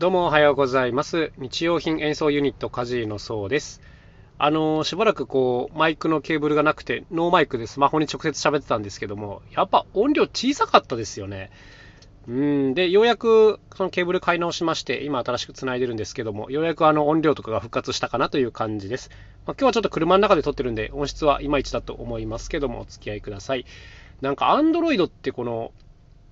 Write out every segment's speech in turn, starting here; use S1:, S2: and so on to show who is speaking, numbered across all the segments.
S1: どうもおはようございます。日用品演奏ユニットカジーのそうです。あのしばらくこうマイクのケーブルがなくてノーマイクでスマホに直接喋ってたんですけども、やっぱ音量小さかったですよね。うんで、ようやくそのケーブル買い直しまして、今新しく繋いでるんですけども、ようやくあの音量とかが復活したかなという感じです。まあ、今日はちょっと車の中で撮ってるんで、音質はいまいちだと思いますけども、お付き合いください。なんか Android ってこの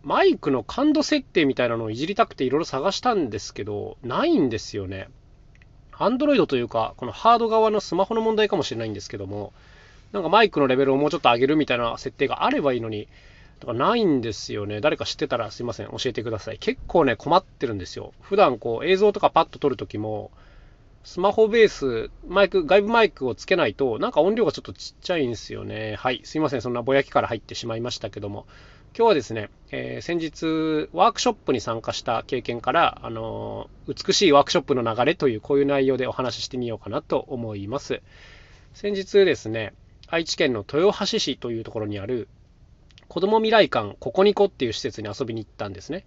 S1: マイクの感度設定みたいなのをいじりたくていろいろ探したんですけど、ないんですよね。Android というか、このハード側のスマホの問題かもしれないんですけども、なんかマイクのレベルをもうちょっと上げるみたいな設定があればいいのに、とかないんですよね。誰か知ってたらすいません、教えてください。結構ね、困ってるんですよ。普段こう映像とかパッと撮るときも、スマホベース、マイク、外部マイクをつけないと、なんか音量がちょっとちっちゃいんですよね。はい、すいません、そんなぼやきから入ってしまいましたけども、今日はですね、えー先日、ワークショップに参加した経験から、あのー美しいワークショップの流れという、こういう内容でお話ししてみようかなと思います。先日ですね、愛知県の豊橋市というところにある、子ども未来館ココニコっていう施設に遊びに行ったんですね。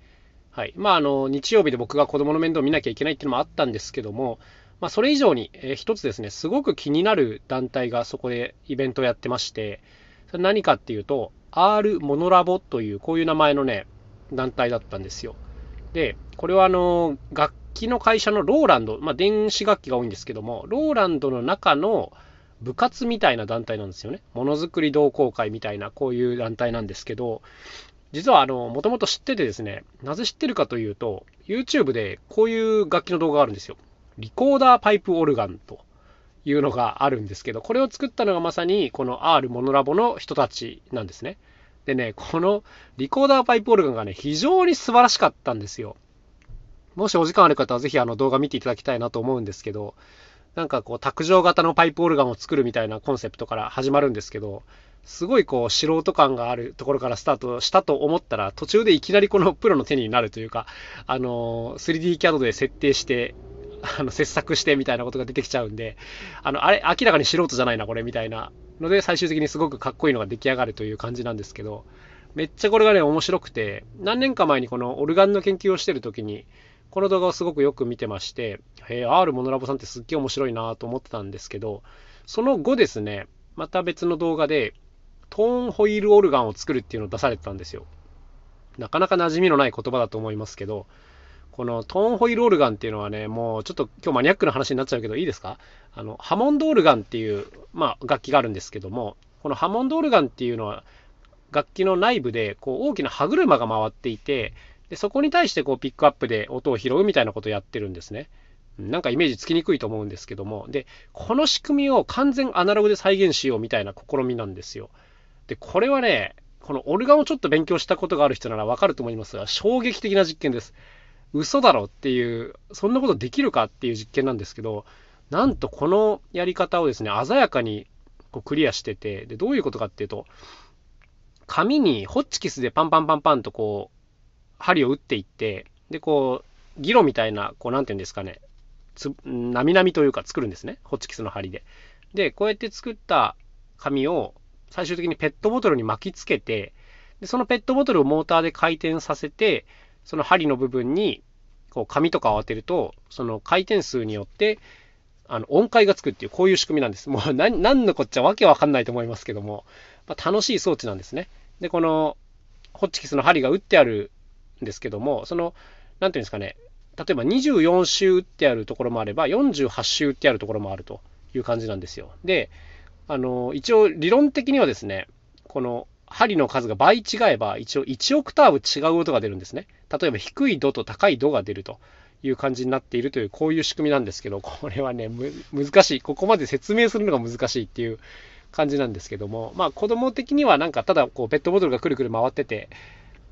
S1: はい。まあ、あの、日曜日で僕が子供の面倒を見なきゃいけないっていうのもあったんですけども、まあ、それ以上に、えー一つですね、すごく気になる団体がそこでイベントをやってまして、それ何かっていうと、R モノラボという、こういう名前のね、団体だったんですよ。で、これはあの、楽器の会社のローランド、まあ、電子楽器が多いんですけども、ローランドの中の部活みたいな団体なんですよね。ものづくり同好会みたいな、こういう団体なんですけど、実はあの、もともと知っててですね、なぜ知ってるかというと、YouTube でこういう楽器の動画があるんですよ。リコーダーパイプオルガンというのがあるんですけど、これを作ったのがまさにこの R モノラボの人たちなんですね。でね、このリコーダーパイプオルガンがね、非常に素晴らしかったんですよ。もしお時間ある方はぜひあの動画見ていただきたいなと思うんですけど、なんかこう卓上型のパイプオルガンを作るみたいなコンセプトから始まるんですけど、すごいこう素人感があるところからスタートしたと思ったら、途中でいきなりこのプロの手になるというか、あの 3D キャドで設定して、あの切削してみたいなことが出てきちゃうんで、あのあれ、明らかに素人じゃないな、これみたいなので、最終的にすごくかっこいいのが出来上がるという感じなんですけど、めっちゃこれがね、面白くて、何年か前にこのオルガンの研究をしてる時に、この動画をすごくよく見てまして、へえ、R モノラボさんってすっげえ面白いなと思ってたんですけど、その後ですね、また別の動画で、トーンホイールオルガンを作るっていうのを出されてたんですよ。なかなか馴染みのない言葉だと思いますけど、このトーンホイールオルガンっていうのはね、もうちょっと今日マニアックな話になっちゃうけどいいですか？あの、ハモンドオルガンっていう、まあ、楽器があるんですけども、このハモンドオルガンっていうのは、楽器の内部でこう大きな歯車が回っていて、でそこに対してこうピックアップで音を拾うみたいなことをやってるんですね。なんかイメージつきにくいと思うんですけども、で、この仕組みを完全アナログで再現しようみたいな試みなんですよ。で、これはね、このオルガンをちょっと勉強したことがある人ならわかると思いますが、衝撃的な実験です。嘘だろっていう、そんなことできるかっていう実験なんですけど、なんとこのやり方をですね、鮮やかにこうクリアしてて、で、どういうことかっていうと、紙にホッチキスでパンパンパンパンとこう、針を打っていって、で、こう、ギロみたいな、こう、なんていうんですかね、つ、なみなみというか作るんですね。ホッチキスの針で。で、こうやって作った紙を最終的にペットボトルに巻きつけて、で、そのペットボトルをモーターで回転させて、その針の部分に、こう、紙とかを当てると、その回転数によって、あの、音階がつくっていう、こういう仕組みなんです。もう、何、何のこっちゃわけわかんないと思いますけども、まあ、楽しい装置なんですね。で、この、ホッチキスの針が打ってあるんですけども、その、なんていうんですかね、例えば24周打ってあるところもあれば、48周打ってあるところもあるという感じなんですよ。で、あの、一応理論的にはですね、この針の数が倍違えば、一応1オクターブ違う音が出るんですね。例えば低い度と高い度が出るという感じになっているという、こういう仕組みなんですけど、これはね、難しい。ここまで説明するのが難しいっていう感じなんですけども、まあ子供的にはなんかただこうペットボトルがくるくる回ってて、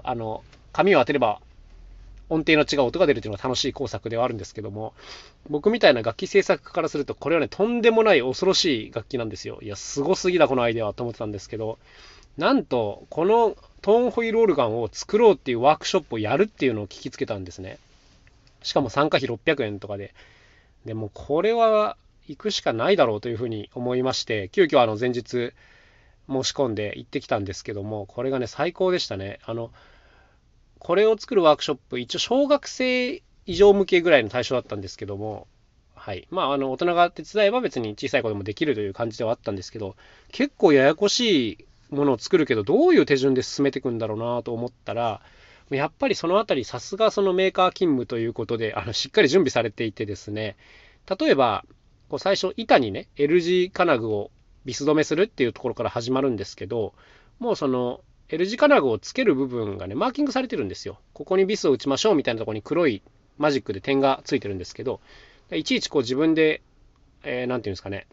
S1: あの、紙を当てれば音程の違う音が出るというのが楽しい工作ではあるんですけども、僕みたいな楽器制作家からすると、これはね、とんでもない恐ろしい楽器なんですよ。いや、すごすぎだ、このアイデアはと思ってたんですけど、なんと、このトーンホイールオルガンを作ろうっていうワークショップをやるっていうのを聞きつけたんですね。しかも参加費600円とかで。でも、これは行くしかないだろうというふうに思いまして、急遽あの前日申し込んで行ってきたんですけども、これがね、最高でしたね。あの、これを作るワークショップ、一応小学生以上向けぐらいの対象だったんですけども、はい。まあ、あの、大人が手伝えば別に小さい子でもできるという感じではあったんですけど、結構ややこしいものを作るけど、どういう手順で進めていくんだろうなと思ったら、やっぱりそのあたり、さすがそのメーカー勤務ということで、あの、しっかり準備されていてですね、例えば、こう最初、板にね、L 字金具をビス止めするっていうところから始まるんですけど、もうその L 字金具をつける部分がね、マーキングされてるんですよ。ここにビスを打ちましょうみたいなところに黒いマジックで点がついてるんですけど、いちいちこう自分で、えー、ていうんですかね、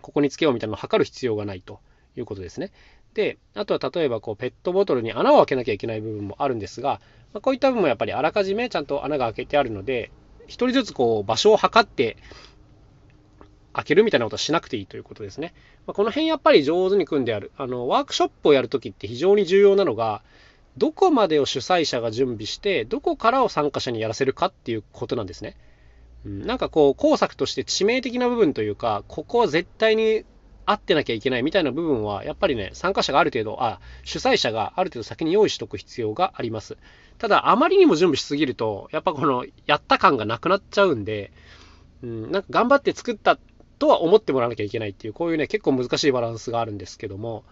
S1: ここにつけようみたいなのを測る必要がないということですね。で、あとは例えばこうペットボトルに穴を開けなきゃいけない部分もあるんですが、まあ、こういった部分もやっぱりあらかじめちゃんと穴が開けてあるので、1人ずつこう場所を測って開けるみたいなことはしなくていいということですね。まあ、この辺やっぱり上手に組んである。あの、ワークショップをやるときって非常に重要なのが、どこまでを主催者が準備して、どこからを参加者にやらせるかっていうことなんですね。うん、なんかこう、工作として致命的な部分というか、ここは絶対に合ってなきゃいけないみたいな部分は、やっぱりね、参加者がある程度、あ、主催者がある程度先に用意しとく必要があります。ただ、あまりにも準備しすぎると、やっぱこの、やった感がなくなっちゃうんで、うん、なんか頑張って作ったとは思ってもらわなきゃいけないっていう、こういうね、結構難しいバランスがあるんですけども、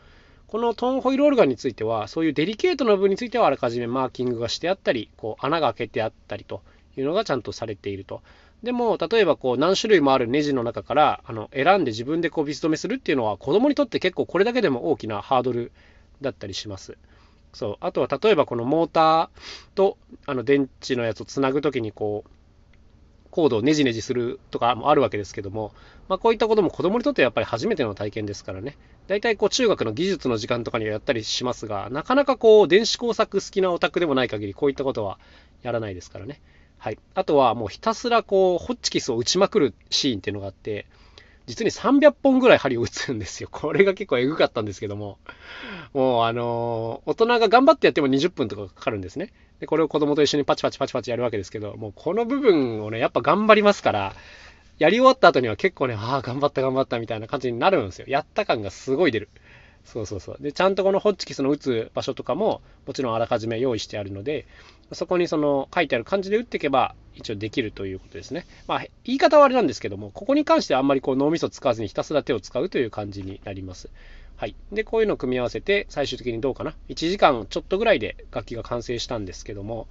S1: このトーンホイールオルガンについては、そういうデリケートな部分についてはあらかじめマーキングがしてあったり、こう穴が開けてあったりというのがちゃんとされていると。でも、例えばこう何種類もあるネジの中からあの選んで自分でこうビス止めするっていうのは子供にとって結構これだけでも大きなハードルだったりします。そう。あとは例えばこのモーターとあの電池のやつをつなぐときにこうコードをネジネジするとかもあるわけですけども、まあ、こういったことも子供にとってはやっぱり初めての体験ですからね。大体こう中学の技術の時間とかにはやったりしますが、なかなかこう電子工作好きなオタクでもない限りこういったことはやらないですからね。はい。あとはもうひたすらこうホッチキスを打ちまくるシーンっていうのがあって、実に300本ぐらい針を打つんですよ。これが結構エグかったんですけども、もうあのー、大人が頑張ってやっても20分とかかかるんですね。で、これを子供と一緒にパチパチパチパチやるわけですけど、もうこの部分をね、やっぱ頑張りますから、やり終わった後には結構ね、ああ、頑張った頑張ったみたいな感じになるんですよ。やった感がすごい出る。そうそうそう。で、ちゃんとこのホッチキスの打つ場所とかも、もちろんあらかじめ用意してあるので、そこにその書いてある感じで打っていけば、一応できるということですね。まあ、言い方はあれなんですけども、ここに関してはあんまりこう脳みそ使わずにひたすら手を使うという感じになります。はい。で、こういうのを組み合わせて、最終的にどうかな？1時間ちょっとぐらいで楽器が完成したんですけども、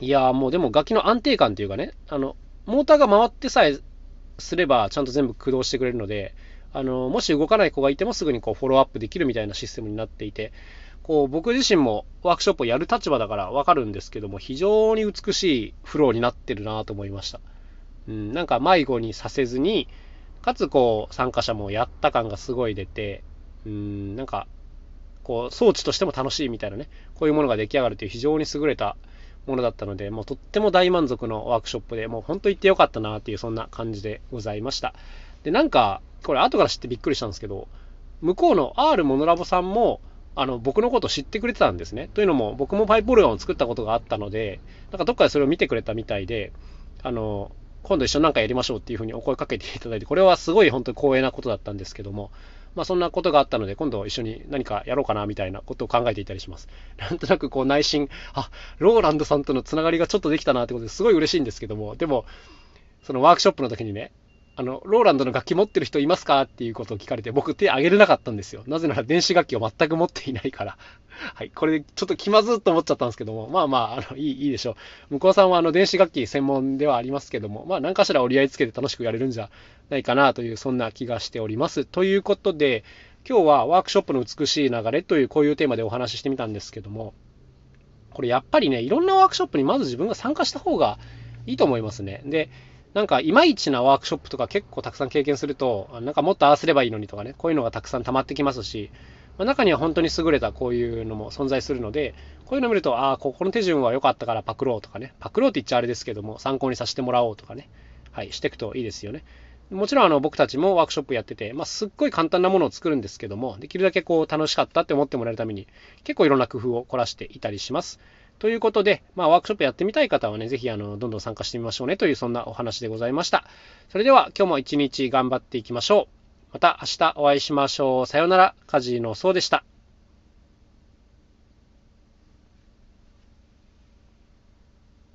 S1: いやーもうでも楽器の安定感っていうかね、あの、モーターが回ってさえすればちゃんと全部駆動してくれるので、あの、もし動かない子がいてもすぐにこうフォローアップできるみたいなシステムになっていて、こう僕自身もワークショップをやる立場だからわかるんですけども、非常に美しいフローになってるなと思いました。うん、なんか迷子にさせずに、かつこう参加者もやった感がすごい出て、うん、なんか、こう装置としても楽しいみたいなね、こういうものが出来上がるという非常に優れたものだったので、もうとっても大満足のワークショップで、もう本当行ってよかったなっていうそんな感じでございました。で、なんか、これ後から知ってびっくりしたんですけど、向こうの R モノラボさんも、あの、僕のこと知ってくれてたんですね。というのも、僕もパイプオルガンを作ったことがあったので、なんかどっかでそれを見てくれたみたいで、あの、今度一緒になんかやりましょうっていうふうにお声かけていただいて、これはすごい本当に光栄なことだったんですけども、まあそんなことがあったので、今度一緒に何かやろうかなみたいなことを考えていたりします。なんとなくこう内心、あ、ローランドさんとのつながりがちょっとできたなってことですごい嬉しいんですけども、でも、そのワークショップの時にね、あの、ローランドの楽器持ってる人いますかっていうことを聞かれて、僕手挙げれなかったんですよ。なぜなら電子楽器を全く持っていないから。はい。これちょっと気まずっと思っちゃったんですけども、まあまあ、あの、いい、いいでしょう。向こうさんはあの、電子楽器専門ではありますけども、まあ何かしら折り合いつけて楽しくやれるんじゃないかなという、そんな気がしております。ということで、今日はワークショップの美しい流れというこういうテーマでお話ししてみたんですけども、これやっぱりね、いろんなワークショップにまず自分が参加した方がいいと思いますね。で、なんかいまいちなワークショップとか結構たくさん経験すると、なんかもっとああすればいいのにとかね、こういうのがたくさん溜まってきますし、まあ、中には本当に優れたこういうのも存在するので、こういうのを見ると、ああ、ここの手順は良かったからパクろうとかね、パクろうって言っちゃあれですけども、参考にさせてもらおうとかね、はい、していくといいですよね。もちろんあの僕たちもワークショップやってて、まあ、すっごい簡単なものを作るんですけども、できるだけこう楽しかったって思ってもらえるために、結構いろんな工夫を凝らしていたりします。ということで、まあ、ワークショップやってみたい方はね、ぜひ、あの、どんどん参加してみましょうねという、そんなお話でございました。それでは、今日も一日頑張っていきましょう。また明日お会いしましょう。さようなら。カジノそうでした。